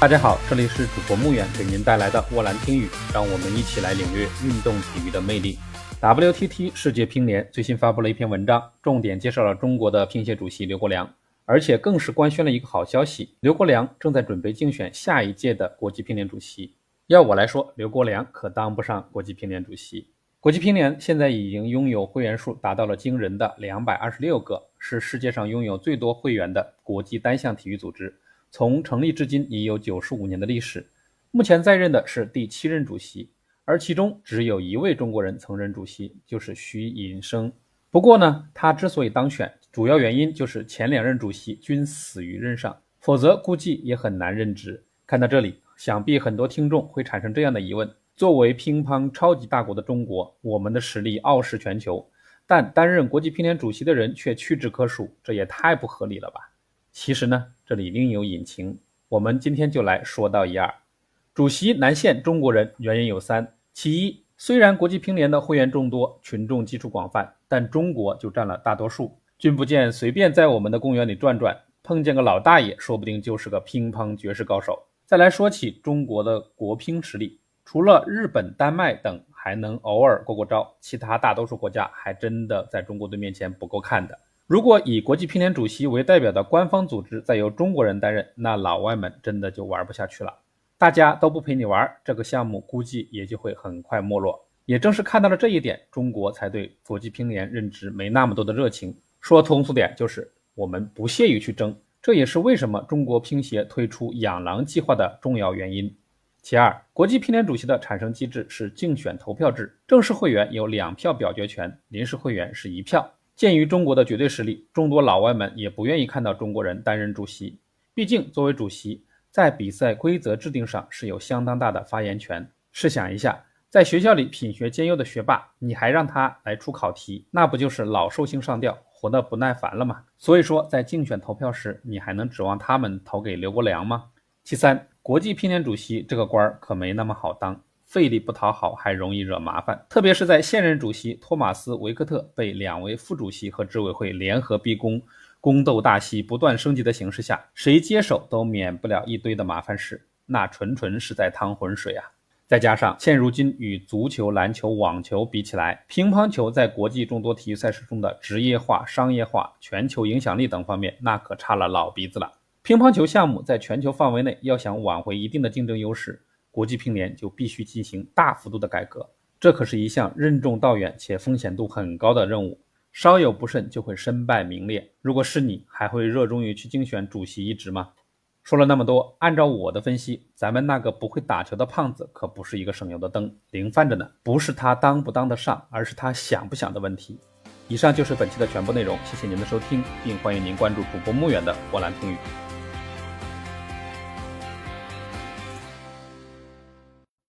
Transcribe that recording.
大家好，这里是主播穆远给您带来的沃兰听语，让我们一起来领略运动体育的魅力。WTT 世界乒联最新发布了一篇文章，重点介绍了中国的乒协主席刘国梁，而且更是官宣了一个好消息：刘国梁正在准备竞选下一届的国际乒联主席。要我来说，刘国梁可当不上国际乒联主席。国际乒联现在已经拥有会员数达到了惊人的两百二十六个，是世界上拥有最多会员的国际单项体育组织。从成立至今已有九十五年的历史。目前在任的是第七任主席，而其中只有一位中国人曾任主席，就是徐寅生。不过呢，他之所以当选，主要原因就是前两任主席均死于任上，否则估计也很难任职。看到这里，想必很多听众会产生这样的疑问。作为乒乓超级大国的中国，我们的实力傲视全球，但担任国际乒联主席的人却屈指可数，这也太不合理了吧？其实呢，这里另有隐情，我们今天就来说道一二。主席南线中国人，原因有三：其一，虽然国际乒联的会员众多，群众基础广泛，但中国就占了大多数。君不见，随便在我们的公园里转转，碰见个老大爷，说不定就是个乒乓绝世高手。再来说起中国的国乒实力。除了日本、丹麦等还能偶尔过过招，其他大多数国家还真的在中国队面前不够看的。如果以国际乒联主席为代表的官方组织再由中国人担任，那老外们真的就玩不下去了。大家都不陪你玩，这个项目估计也就会很快没落。也正是看到了这一点，中国才对国际乒联任职没那么多的热情。说通俗点，就是我们不屑于去争。这也是为什么中国乒协推出养狼计划的重要原因。其二，国际乒联主席的产生机制是竞选投票制，正式会员有两票表决权，临时会员是一票。鉴于中国的绝对实力，众多老外们也不愿意看到中国人担任主席。毕竟，作为主席，在比赛规则制定上是有相当大的发言权。试想一下，在学校里品学兼优的学霸，你还让他来出考题，那不就是老寿星上吊，活得不耐烦了吗？所以说，在竞选投票时，你还能指望他们投给刘国梁吗？其三。国际乒联主席这个官儿可没那么好当，费力不讨好，还容易惹麻烦。特别是在现任主席托马斯·维克特被两位副主席和执委会联合逼宫，宫斗大戏不断升级的形势下，谁接手都免不了一堆的麻烦事，那纯纯是在趟浑水啊！再加上现如今与足球、篮球、网球比起来，乒乓球在国际众多体育赛事中的职业化、商业化、全球影响力等方面，那可差了老鼻子了。乒乓球项目在全球范围内要想挽回一定的竞争优势，国际乒联就必须进行大幅度的改革。这可是一项任重道远且风险度很高的任务，稍有不慎就会身败名裂。如果是你，还会热衷于去竞选主席一职吗？说了那么多，按照我的分析，咱们那个不会打球的胖子可不是一个省油的灯，零饭着呢。不是他当不当得上，而是他想不想的问题。以上就是本期的全部内容，谢谢您的收听，并欢迎您关注主播穆远的波兰听语。